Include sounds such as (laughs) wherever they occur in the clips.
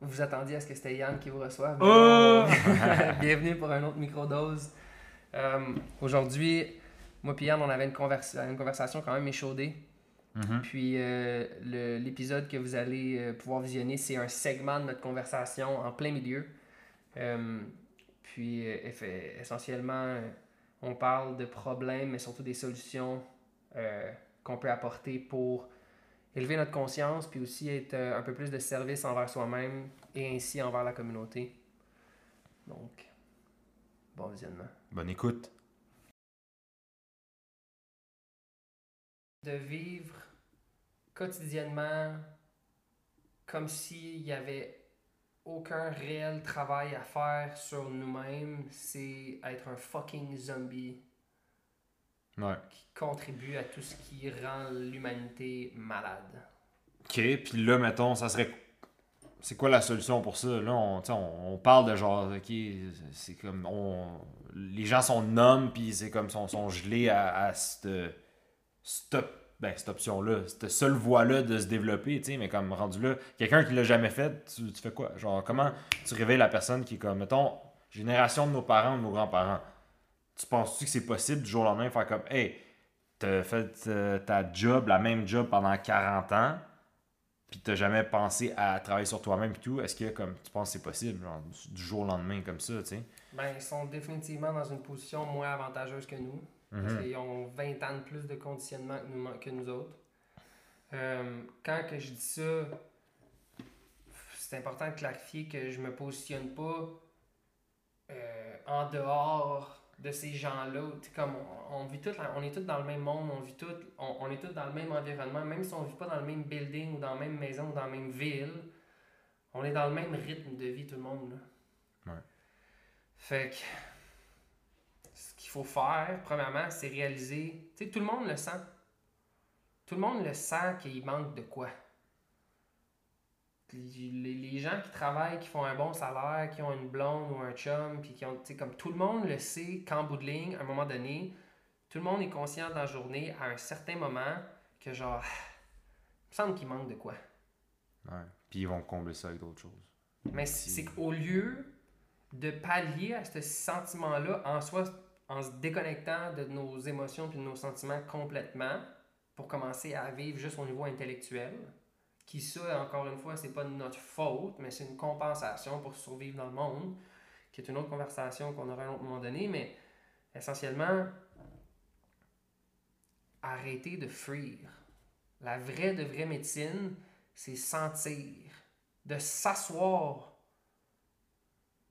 vous attendiez à ce que c'était Yann qui vous reçoive. Oh! (laughs) Bienvenue pour un autre microdose. Euh, Aujourd'hui, moi et Yann, on avait une, conversa- une conversation quand même échaudée. Mhm. Puis euh, l'épisode que vous allez euh, pouvoir visionner, c'est un segment de notre conversation en plein milieu. Puis euh, essentiellement, on parle de problèmes, mais surtout des solutions euh, qu'on peut apporter pour élever notre conscience, puis aussi être euh, un peu plus de service envers soi-même et ainsi envers la communauté. Donc, bon visionnement. Bonne écoute. de vivre quotidiennement comme s'il n'y avait aucun réel travail à faire sur nous-mêmes, c'est être un fucking zombie Ouais. qui contribue à tout ce qui rend l'humanité malade. Ok, puis là, mettons, ça serait. C'est quoi la solution pour ça? Là, on, on, on parle de genre, ok, c'est comme. On, les gens sont noms, puis c'est comme, sont, sont gelés à, à cette, cette, ben, cette option-là, cette seule voie-là de se développer, tu sais, mais comme rendu là, quelqu'un qui l'a jamais fait, tu, tu fais quoi? Genre, comment tu réveilles la personne qui est comme, mettons, génération de nos parents ou de nos grands-parents, tu penses-tu que c'est possible du jour au lendemain de faire comme, hey, t'as fait euh, ta job, la même job pendant 40 ans, puis t'as jamais pensé à travailler sur toi-même et tout, est-ce que comme tu penses que c'est possible, genre, du- jour au lendemain comme ça, tu sais? Ben, ils sont définitivement dans une position moins avantageuse que nous. Parce qu'ils ont 20 ans de plus de conditionnement que nous, que nous autres. Euh, quand que je dis ça, c'est important de clarifier que je me positionne pas euh, en dehors de ces gens-là. Tu sais, Comme on, on vit on est tous dans le même monde, on vit tous, on, on est tous dans le même environnement, même si on vit pas dans le même building ou dans la même maison ou dans la même ville, on est dans le même rythme de vie tout le monde. Là. Ouais. Fait que ce qu'il faut faire, premièrement, c'est réaliser. Tu sais, tout le monde le sent. Tout le monde le sent qu'il manque de quoi. Les, les- gens qui travaillent, qui font un bon salaire, qui ont une blonde ou un chum, puis qui ont, tu sais, comme tout le monde le sait qu'en bout de ligne, à un moment donné, tout le monde est conscient dans la journée, à un certain moment, que genre, il me semble qu'il manque de quoi. Ouais. Puis ils vont combler ça avec d'autres choses. Mais c'est c'est qu'au lieu de pallier à ce sentiment-là en soi, en se déconnectant de nos émotions puis de nos sentiments complètement, pour commencer à vivre juste au niveau intellectuel, qui ça, encore une fois, c'est pas notre faute, mais c'est une compensation pour survivre dans le monde, qui est une autre conversation qu'on aura à un autre moment donné, mais essentiellement, arrêter de fuir. La vraie de vraie médecine, c'est sentir, de s'asseoir,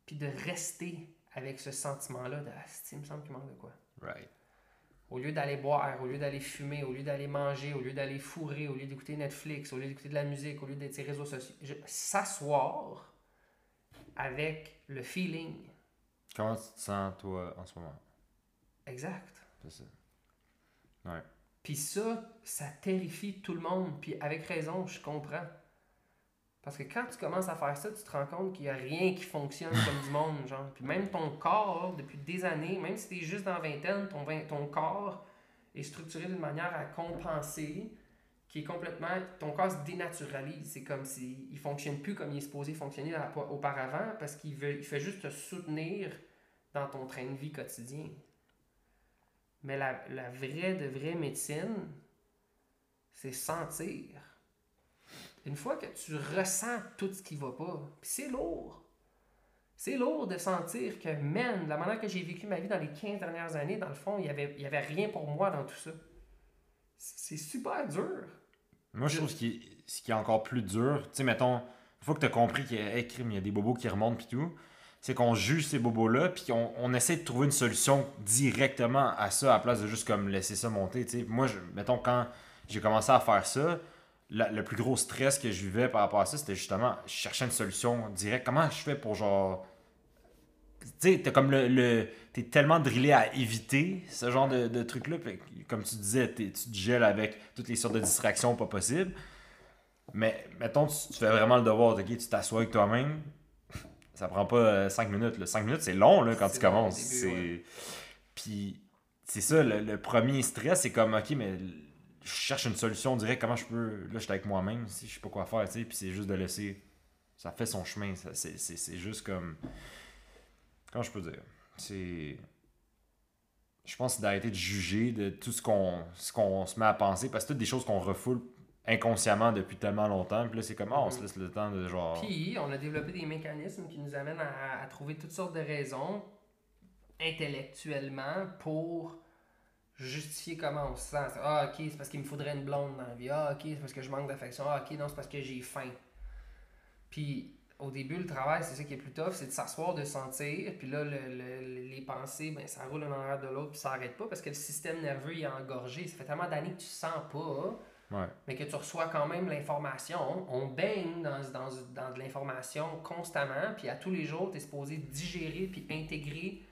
puis de rester avec ce sentiment-là de ah, il me semble qu'il manque de quoi. Right. Au lieu d'aller boire, au lieu d'aller fumer, au lieu d'aller manger, au lieu d'aller fourrer, au lieu d'écouter Netflix, au lieu d'écouter de la musique, au lieu d'être sur les réseaux sociaux, s'asseoir avec le feeling Comment tu te sens, toi, en ce moment? exact. C'est ça. Ouais. Puis ça, ça terrifie tout le monde. Puis avec raison, je comprends. Parce que quand tu commences à faire ça, tu te rends compte qu'il n'y a rien qui fonctionne comme du monde. Genre. Puis même ton corps, depuis des années, même si tu es juste dans vingtaine, ton, ton corps est structuré d'une manière à compenser, qui est complètement... Ton corps se dénaturalise. C'est comme s'il ne fonctionne plus comme il est supposé fonctionner auparavant parce qu'il veut, il fait juste te soutenir dans ton train de vie quotidien. Mais la, la vraie de vraie médecine, c'est sentir. Une fois que tu ressens tout ce qui va pas, c'est lourd. C'est lourd de sentir que, man, la manière que j'ai vécu ma vie dans les 15 dernières années, dans le fond, il n'y avait, y avait rien pour moi dans tout ça. C'est super dur. Moi, je trouve ce qui, est, encore plus dur, tu sais, mettons, une fois que tu as compris qu'il y a, hey, il y a des bobos qui remontent puis tout, c'est qu'on juge ces bobos-là, puis qu'on on essaie de trouver une solution directement à ça, à la place de juste comme laisser ça monter. Moi, je, mettons, quand j'ai commencé à faire ça, la- le plus gros stress que je vivais par rapport à ça, c'était justement, je cherchais une solution directe. Comment je fais pour genre... Tu sais, t'es comme le... le t'es tellement drillé à éviter ce genre de, de que, Comme tu disais, tu te gèles avec toutes les sortes de distractions pas possibles. Mais mettons, tu, tu fais vraiment le devoir, ok, tu t'assois avec toi-même. Ça prend pas 5 minutes. 5 minutes, c'est long là, quand tu commences. début, ouais. Puis c'est ça, le, le premier stress, c'est comme, ok, mais je cherche une solution directe. Comment je peux. Là, je suis avec moi-même, si je sais pas quoi faire, tu sais. Puis c'est juste de laisser ça fait son chemin. ça- C'est c'est- c'est juste comme. Comment je peux dire C'est. Je pense d'arrêter de juger de tout ce qu'on ce qu'on se met à penser parce que c'est toutes des choses qu'on refoule inconsciemment depuis tellement longtemps. Puis là, c'est comme, ah, on se laisse le temps de genre. Puis, on a développé des mécanismes qui nous amènent à, à trouver toutes sortes de raisons intellectuellement pour justifier comment on se sent. Ah, ok, c'est parce qu'il me faudrait une blonde dans la vie. Ah, ok, c'est parce que je manque d'affection. Ah, ok, non, c'est parce que j'ai faim. Puis, au début, le travail, c'est ça qui est plus tough, c'est de s'asseoir, de sentir. Puis là, le- le- les pensées, ben, ça roule un en arrière de l'autre, puis ça arrête pas parce que le système nerveux il est engorgé. Ça fait tellement d'années que tu sens pas Ouais. mais que tu reçois quand même l'information. On baigne dans, dans, dans de l'information constamment, puis à tous les jours, tu es supposé digérer, puis intégrer,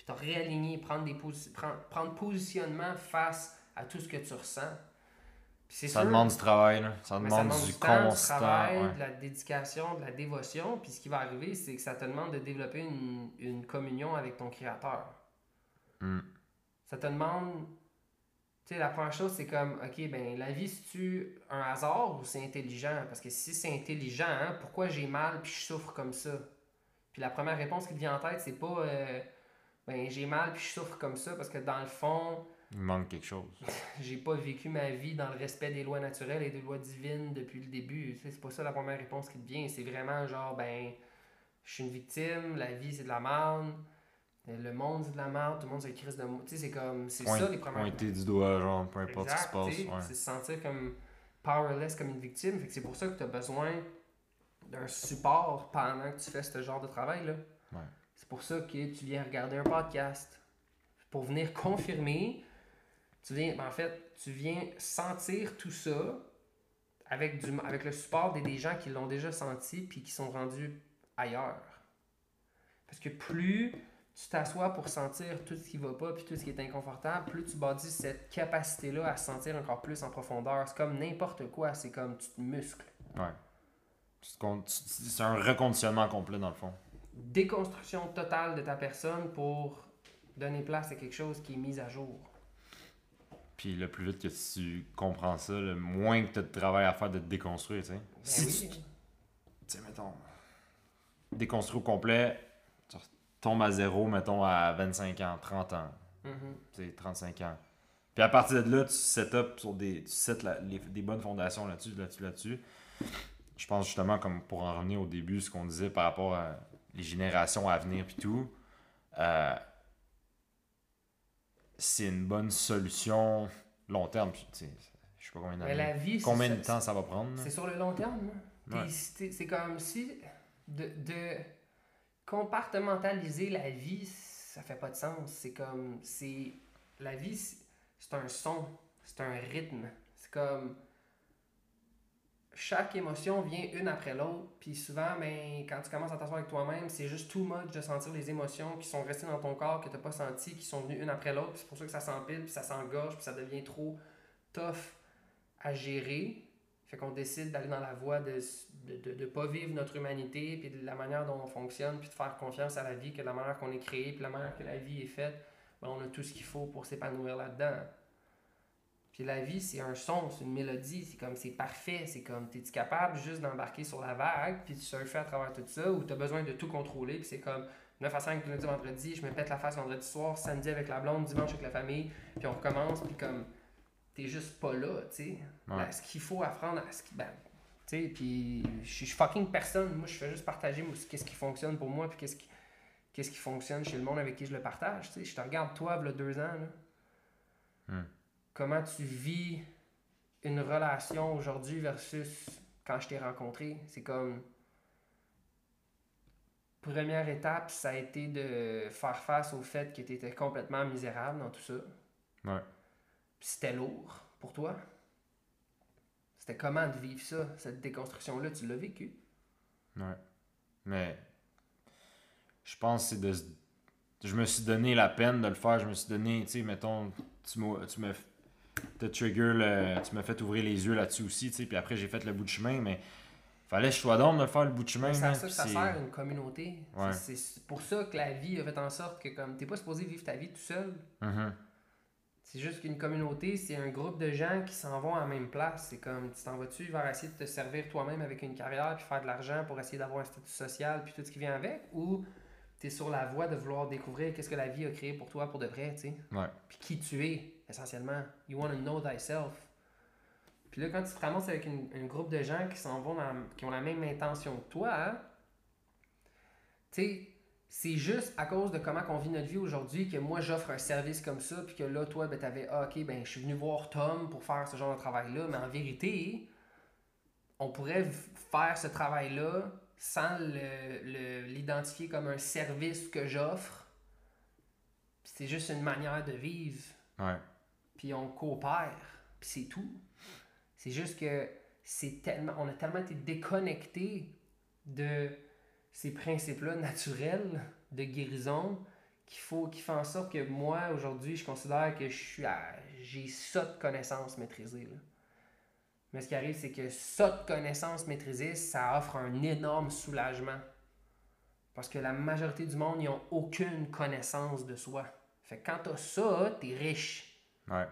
puis te réaligner, prendre, des posi- prendre, prendre positionnement face à tout ce que tu ressens. Ça sûr, demande du travail, là. Ça demande, ça demande du, du temps, du constant. travail, ouais. de la dédication, de la dévotion, puis ce qui va arriver, c'est que ça te demande de développer une, une communion avec ton Créateur. Mm. Ça te demande. Tu sais, la première chose, c'est comme, OK, ben, la vie, c'est-tu un hasard ou c'est intelligent? Parce que si c'est intelligent, hein, pourquoi j'ai mal puis je souffre comme ça? Puis la première réponse qui te vient en tête, c'est pas, euh, ben, j'ai mal puis je souffre comme ça parce que dans le fond, Il manque quelque chose. (laughs) j'ai pas vécu ma vie dans le respect des lois naturelles et des lois divines depuis le début. Tu sais, C'est pas ça la première réponse qui te vient. C'est vraiment genre, ben, je suis une victime, la vie c'est de la merde, le monde c'est de la merde, tout le monde c'est crise de. Tu sais, c'est comme, c'est Point- ça les premières Pointer du doigt, genre, peu importe ce qui se Exact, passe. tu sais, ouais. C'est se sentir comme powerless, comme une victime. Fait que c'est pour ça que tu as besoin d'un support pendant que tu fais ce genre de travail-là. Ouais. C'est pour ça que tu viens regarder un podcast. Pour venir (laughs) confirmer, tu viens, ben, en fait, tu viens sentir tout ça avec, du, avec le support des, gens qui l'ont déjà senti puis qui sont rendus ailleurs. Parce que plus tu t'assois pour sentir tout ce qui va pas puis tout ce qui est inconfortable, plus tu bâtis cette capacité-là à se sentir encore plus en profondeur. C'est comme n'importe quoi, c'est comme tu te muscles. Ouais. C'est un reconditionnement complet, dans le fond. Déconstruction totale de ta personne pour donner place à quelque chose qui est mis à jour. Puis le plus vite que tu comprends ça, le moins que tu as de travail à faire de te déconstruire, tu sais. Ben si oui. tu, tu sais, mettons, déconstruire au complet, tu tombes à zéro, mettons, à 25 ans, 30 ans, Mhm. tu sais, 35 ans. Puis à partir de là, tu set up sur des, tu set la- les- des bonnes fondations là-dessus, là-dessus, là-dessus. Je pense justement, comme pour en revenir au début, ce qu'on disait par rapport à les générations à venir puis tout, euh, c'est une bonne solution long terme. Je sais pas combien d'années. de temps ça va prendre? C'est sur le long terme. Puis Ouais. c'est comme si de, de compartimentaliser la vie, ça fait pas de sens. C'est comme c'est la vie, c'est c'est un son, c'est un rythme. C'est comme chaque émotion vient une après l'autre. Puis souvent, ben, quand tu commences à t'asseoir avec toi-même, c'est juste too much de sentir les émotions qui sont restées dans ton corps, que tu n'as pas senti, qui sont venues une après l'autre. C'est pour ça que ça s'empile, puis ça s'engorge, puis ça devient trop tough à gérer. Fait qu'on décide d'aller dans la voie de ne pas vivre notre humanité, puis de la manière dont on fonctionne, puis de faire confiance à la vie, que la manière qu'on est créé, puis la manière que la vie est faite, ben, on a tout ce qu'il faut pour s'épanouir là-dedans. Puis la vie, c'est un son, c'est une mélodie, c'est comme, c'est parfait, c'est comme, t'es-tu capable juste d'embarquer sur la vague, puis de surfer à travers tout ça, ou t'as besoin de tout contrôler, puis c'est comme 9 à 5, lundi, vendredi, je me pète la face vendredi soir, samedi avec la blonde, dimanche avec la famille, puis on recommence, puis comme, t'es juste pas là, tu sais. Ouais. Ben, ce qu'il faut apprendre à ce qui. Ben, tu sais, puis je suis fucking personne. Moi, je fais juste partager moi, qu'est-ce qui fonctionne pour moi, puis qu'est-ce qui, qu'est-ce qui fonctionne chez le monde avec qui je le partage. Tu sais, je te regarde, toi, il deux ans, là. Hmm. Comment tu vis une relation aujourd'hui versus quand je t'ai rencontré? C'est comme. Première étape, ça a été de faire face au fait que tu étais complètement misérable dans tout ça. Ouais. C'était lourd pour toi. C'était comment de vivre ça, cette déconstruction-là, tu l'as vécu. Ouais. Mais je pense que c'est de. Je me suis donné la peine de le faire. Je me suis donné, tu sais, mettons, tu m'as. Tu m'as t'as trigger le. Tu m'as fait ouvrir les yeux là-dessus aussi, tu sais. Puis après, j'ai fait le bout de chemin, mais fallait que je sois d'homme de faire le bout de chemin. Ça ça c'est- sert une communauté. Ouais. C'est pour ça que la vie a fait en sorte que comme t'es pas supposé vivre ta vie tout seul. Mhm. Tu C'est juste qu'une communauté, c'est un groupe de gens qui s'en vont à la même place. C'est comme, tu t'en vas-tu vers essayer de te servir toi-même avec une carrière, puis faire de l'argent pour essayer d'avoir un statut social, puis tout ce qui vient avec, ou tu es sur la voie de vouloir découvrir qu'est-ce que la vie a créé pour toi pour de vrai, tu sais? Ouais. Puis qui tu es, essentiellement. You want to know thyself. Puis là, quand tu te ramasses avec une- un groupe de gens qui s'en vont qui ont la même intention que toi, hein, tu sais, c'est juste à cause de comment on vit notre vie aujourd'hui que moi j'offre un service comme ça, puis que là, toi, ben, t'avais, ah, ok, ben, je suis venu voir Tom pour faire ce genre de travail-là, mais en vérité, on pourrait faire ce travail-là sans le- le- l'identifier comme un service que j'offre. C'est juste une manière de vivre Ouais. Puis on coopère, puis c'est tout. C'est juste que c'est tellement, on a tellement été déconnecté de ces principes-là naturels de guérison qu'il faut, qui fait en sorte que moi, aujourd'hui, je considère que je suis j'ai ça de connaissances maîtrisées. Mais ce qui arrive, c'est que ça de connaissances maîtrisées, ça offre un énorme soulagement. Parce que la majorité du monde, ils n'ont aucune connaissance de soi. Fait que quand t'as ça, t'es riche Ouais.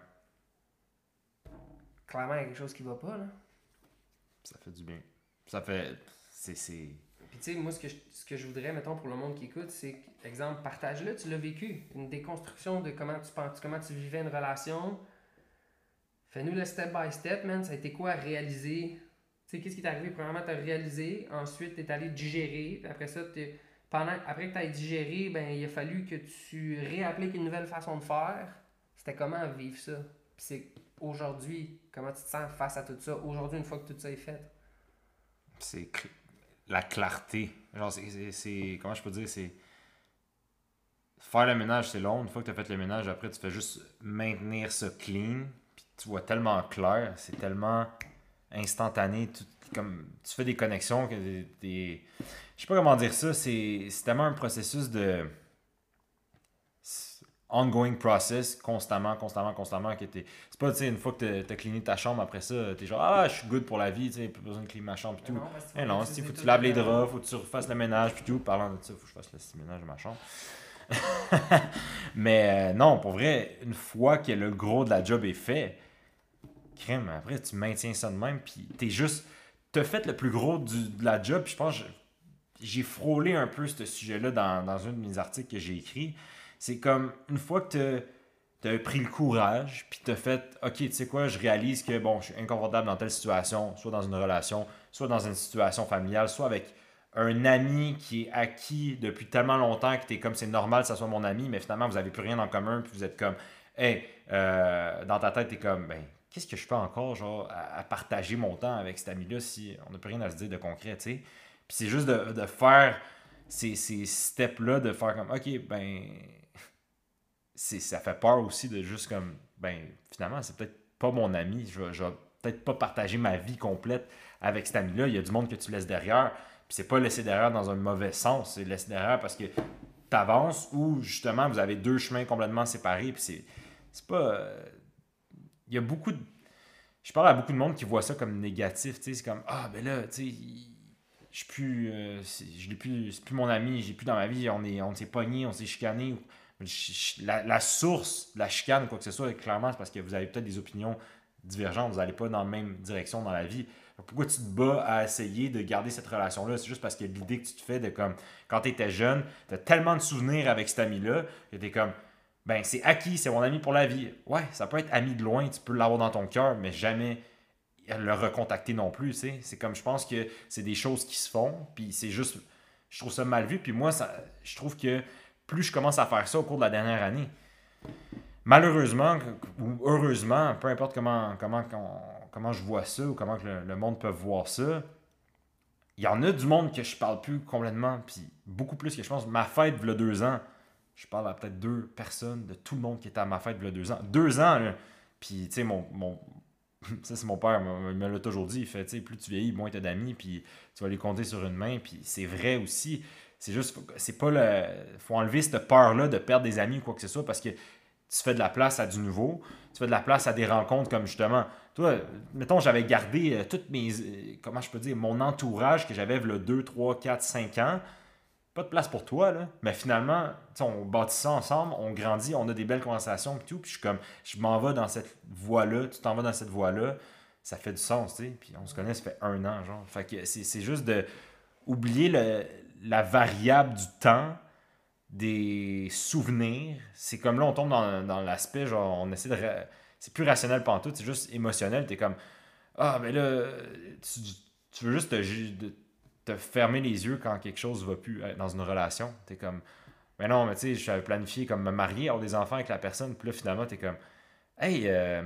clairement, il y a quelque chose qui va pas, là. Ça fait du bien. Ça fait. C'est. Puis, tu sais, moi, ce que, je, ce que je voudrais, mettons, pour le monde qui écoute, c'est, exemple, partage-le, tu l'as vécu. Une déconstruction de comment tu penses, comment tu vivais une relation. Fais-nous le step by step, man. Ça a été quoi à réaliser? Tu sais, qu'est-ce qui t'est arrivé? Premièrement, tu as réalisé. Ensuite, tu es allé digérer. Puis après ça, t'es- pendant, après que tu aies digéré, ben, il a fallu que tu réappliques une nouvelle façon de faire. Comment vivre ça? Puis c'est aujourd'hui, comment tu te sens face à tout ça? Aujourd'hui, une fois que tout ça est fait. c'est la clarté. Genre, c'est- Comment je peux dire C'est. Faire le ménage, c'est long. Une fois que tu as fait le ménage, après, tu fais juste maintenir ça clean. Puis tu vois tellement clair. C'est tellement instantané. tout- comme, tu fais des connexions que Je sais pas comment dire ça. C'est tellement un processus de. Ongoing process, constamment, constamment, constamment. que t'es- C'est pas, tu sais, une fois que tu as cleané ta chambre, après ça, t'es genre, ah, je suis good pour la vie, tu sais, pas besoin de cleaner ma chambre et tout. vas non, il faut que tu laves les le- draps, faut que tu refasses le ménage puis tout. Parlant de ça, faut que je fasse le ménage de ma chambre. (laughs) Mais euh, non, pour vrai, une fois que le gros de la job est fait, crème, après tu maintiens ça de même, puis t'es juste. T'as fait le plus gros du- de la job, puis je pense j'ai frôlé un peu ce sujet-là dans, dans un de mes articles que j'ai écrit. C'est comme une fois que t'as as pris le courage, puis t'as fait, ok, tu sais quoi, je réalise que bon, je suis inconfortable dans telle situation, soit dans une relation, soit dans une situation familiale, soit avec un ami qui est acquis depuis tellement longtemps que t'es comme c'est normal que ça soit mon ami, mais finalement vous avez plus rien en commun, puis vous êtes comme, hey, euh, dans ta tête, t'es comme, ben, qu'est-ce que je fais encore, genre, à, partager mon temps avec cet ami-là si on n'a plus rien à se dire de concret, tu sais? Puis c'est juste de, de faire ces, ces steps-là, de faire comme, ok, ben, ça fait peur aussi de juste comme, ben, finalement, c'est peut-être pas mon ami, je vais, peut-être pas partager ma vie complète avec cet ami-là. Il y a du monde que tu laisses derrière, puis c'est pas laisser derrière dans un mauvais sens, c'est laisser derrière parce que t'avances ou justement vous avez deux chemins complètement séparés, puis c'est, c'est pas. Il y a beaucoup de. Je parle à beaucoup de monde qui voit ça comme négatif, tu sais, c'est comme, ah, ben là, tu sais, je suis plus, euh, je l'ai plus, c'est plus mon ami, j'ai plus dans ma vie, on est, on s'est pogné, on s'est chicané. La, source la chicane ou quoi que ce soit, clairement, c'est parce que vous avez peut-être des opinions divergentes, vous n'allez pas dans la même direction dans la vie. Pourquoi tu te bats à essayer de garder cette relation-là? C'est juste parce que l'idée que tu te fais de comme, quand tu étais jeune, tu as tellement de souvenirs avec cet ami-là, que tu es comme, ben c'est acquis, c'est mon ami pour la vie. Ouais, ça peut être ami de loin, tu peux l'avoir dans ton cœur, mais jamais le recontacter non plus, sais. C'est comme, je pense que c'est des choses qui se font, puis c'est juste, je trouve ça mal vu, puis moi, ça, je trouve que plus je commence à faire ça au cours de la dernière année, malheureusement ou heureusement, peu importe comment, comment, comment, je vois ça ou comment le monde peut voir ça, il y en a du monde que je parle plus complètement, puis beaucoup plus que je pense. Ma fête, il y a deux ans, je parle à peut-être deux personnes de tout le monde qui était à ma fête, il y a deux ans. Deux ans, là. Puis, tu sais, mon, mon, (laughs) ça, c'est mon père, il me l'a toujours dit. Il fait, tu sais, plus tu vieillis, moins tu as d'amis, puis tu vas les compter sur une main. Puis c'est vrai aussi. C'est juste, c'est pas le. faut enlever cette peur-là de perdre des amis ou quoi que ce soit parce que tu fais de la place à du nouveau. Tu fais de la place à des rencontres comme justement. Toi, mettons, j'avais gardé euh, toutes mes. euh, comment je peux dire Mon entourage que j'avais le 2, 3, 4, 5 ans. pas de place pour toi, là. Mais finalement, on bâtit ça ensemble, on grandit, on a des belles conversations, puis tout. Puis je suis comme, je m'en vais dans cette voie-là, tu t'en vas dans cette voie-là. Ça fait du sens, tu sais. Puis on se connaît, ça fait un an, genre. Fait que c'est juste de oublier le- la variable du temps, des souvenirs. C'est comme là, on tombe dans, dans l'aspect, genre, on essaie de. C'est plus rationnel tout, c'est juste émotionnel. T'es comme, ah, mais là, tu, tu veux juste te, fermer les yeux quand quelque chose va plus être dans une relation. T'es comme, mais non, mais tu sais, j'avais planifié comme me marier, avoir des enfants avec la personne, puis là, finalement, t'es comme, hey, euh,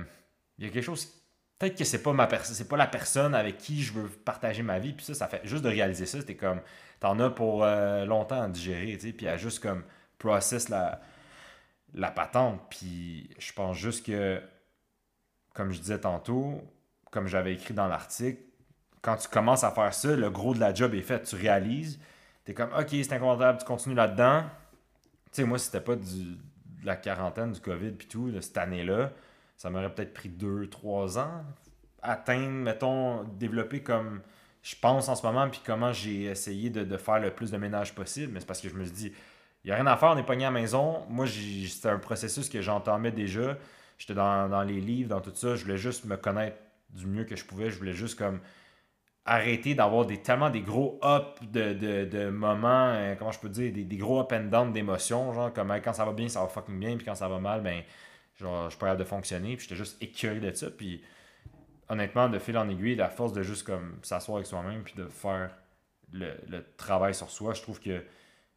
il y a quelque chose. Peut-être que c'est pas ma c'est pas la personne avec qui je veux partager ma vie. Puis ça, ça fait juste de réaliser ça, c'était comme, t'en as pour euh, longtemps à digérer, tu sais, puis à juste comme process la, la patente. Puis je pense juste que, comme je disais tantôt, comme j'avais écrit dans l'article, quand tu commences à faire ça, le gros de la job est fait. Tu réalises, t'es comme, ok, c'est inconfortable, tu continues là-dedans. Tu sais, moi, c'était pas du, de la quarantaine, du COVID, puis tout, de cette année-là, ça m'aurait peut-être pris deux, trois ans. Atteindre, mettons, développer comme je pense en ce moment, puis comment j'ai essayé de, faire le plus de ménage possible. Mais c'est parce que je me suis dit, il n'y a rien à faire, on est pogné à la maison. Moi, c'était un processus que j'entamais déjà. J'étais dans, les livres, dans tout ça. Je voulais juste me connaître du mieux que je pouvais. Je voulais juste comme arrêter d'avoir tellement des gros up de, moments, euh, comment je peux dire, des, gros up and down d'émotions. Genre, comme quand ça va bien, ça va fucking bien, puis quand ça va mal, ben, genre, je suis pas capable de fonctionner. Puis j'étais juste écœuré de ça. Puis honnêtement, de fil en aiguille, la force de juste comme s'asseoir avec soi-même, puis de faire le, le travail sur soi, je trouve que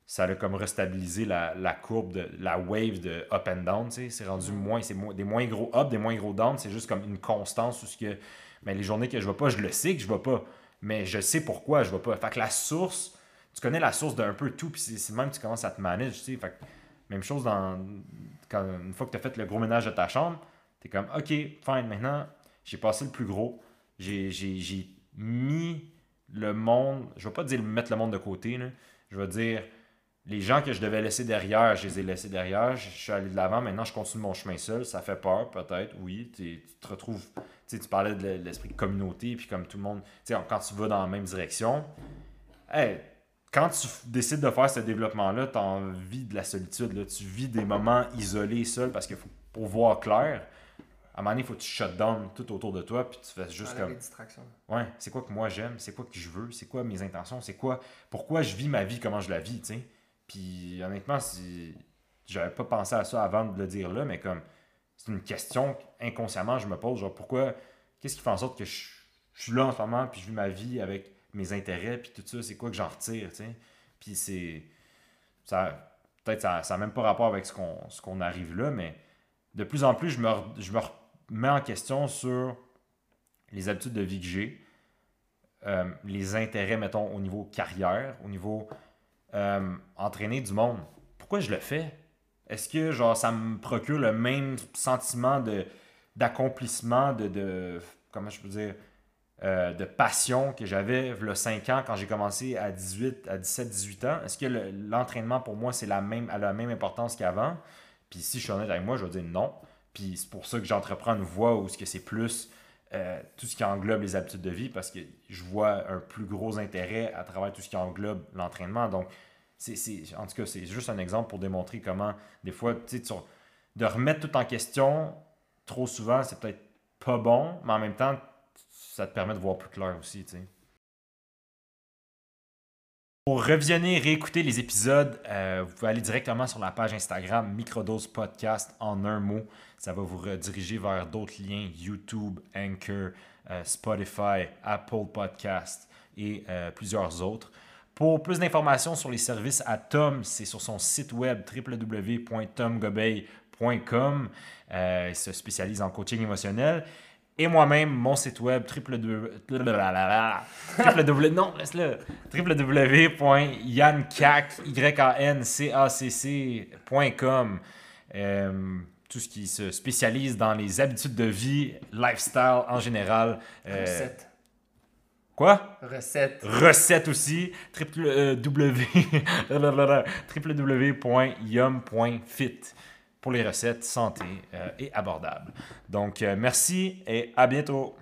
ça a comme restabilisé la, la courbe, de, la wave de up and down. tu sais. C'est rendu moins, c'est mo- des moins gros up, des moins gros down. C'est juste comme une constance où ce que, mais les journées que je vais pas, je le sais que je vais pas, mais je sais pourquoi je vais pas. Fait que la source, tu connais la source d'un peu tout, puis c'est même que tu commences à te manager. Tu sais. Fait que même chose dans, quand, une fois que tu as fait le gros ménage de ta chambre, tu es comme, ok, fine, maintenant, j'ai passé le plus gros. J'ai mis le monde, je vais pas dire mettre le monde de côté, je vais dire les gens que je devais laisser derrière, je les ai laissés derrière, je suis allé de l'avant, maintenant je continue mon chemin seul, ça fait peur peut-être, oui, tu te retrouves, tu parlais de l'esprit de communauté, puis comme tout le monde, quand tu vas dans la même direction, hey, quand tu décides de faire ce développement-là, tu as envie de la solitude, là. tu vis des moments isolés, seul, parce que faut- pour voir clair, à un moment donné, il faut que tu shut down tout autour de toi, puis tu fais juste Enlève comme... les distractions. Ouais, c'est quoi que moi j'aime, c'est quoi que je veux, c'est quoi mes intentions, c'est quoi, pourquoi je vis ma vie, comment je la vis, tu sais. Puis honnêtement, si j'avais pas pensé à ça avant de le dire là, mais comme c'est une question inconsciemment je me pose, genre pourquoi, qu'est-ce qui fait en sorte que je, je suis là en ce moment, puis je vis ma vie avec mes intérêts, puis tout ça, c'est quoi que j'en retire, tu. Puis c'est, ça, peut-être ça, ça n'a même pas rapport avec ce qu'on, ce qu'on arrive là, mais de plus en plus, je me, je me remets en question sur les habitudes de vie que j'ai, euh, les intérêts, mettons, au niveau carrière, au niveau euh, entraîner du monde. Pourquoi je le fais? Est-ce que genre ça me procure le même sentiment de d'accomplissement, de, de comment je peux dire, euh, de passion que j'avais il 5 ans quand j'ai commencé à 18, à 17, 18 ans? Est-ce que le- l'entraînement pour moi c'est la même, a la même importance qu'avant? Puis si je suis honnête avec moi, je vais dire non. Puis c'est pour ça que j'entreprends une voie où ce que c'est plus euh, tout ce qui englobe les habitudes de vie parce que je vois un plus gros intérêt à travers tout ce qui englobe l'entraînement. Donc, c'est, en tout cas, c'est juste un exemple pour démontrer comment, des fois, tu- de remettre tout en question trop souvent, c'est peut-être pas bon, mais en même temps, ça te permet de voir plus clair aussi, tu sais. Pour revisionner et réécouter les épisodes, euh, vous pouvez aller directement sur la page Instagram Microdose Podcast en un mot. Ça va vous rediriger vers d'autres liens YouTube, Anchor, euh, Spotify, Apple Podcast et euh, plusieurs autres. Pour plus d'informations sur les services à Tom, c'est sur son site web www.tomgobeil.com. Il se spécialise en coaching émotionnel. Et moi-même, mon site web www. non, laisse-le. Euh, tout ce qui se spécialise dans les habitudes de vie, lifestyle en général. Euh, Recette. Quoi? Recette. Recette aussi. Triple, euh, W- (laughs) www.yum.fit pour les recettes santé euh, et abordables. Donc, euh, merci et à bientôt.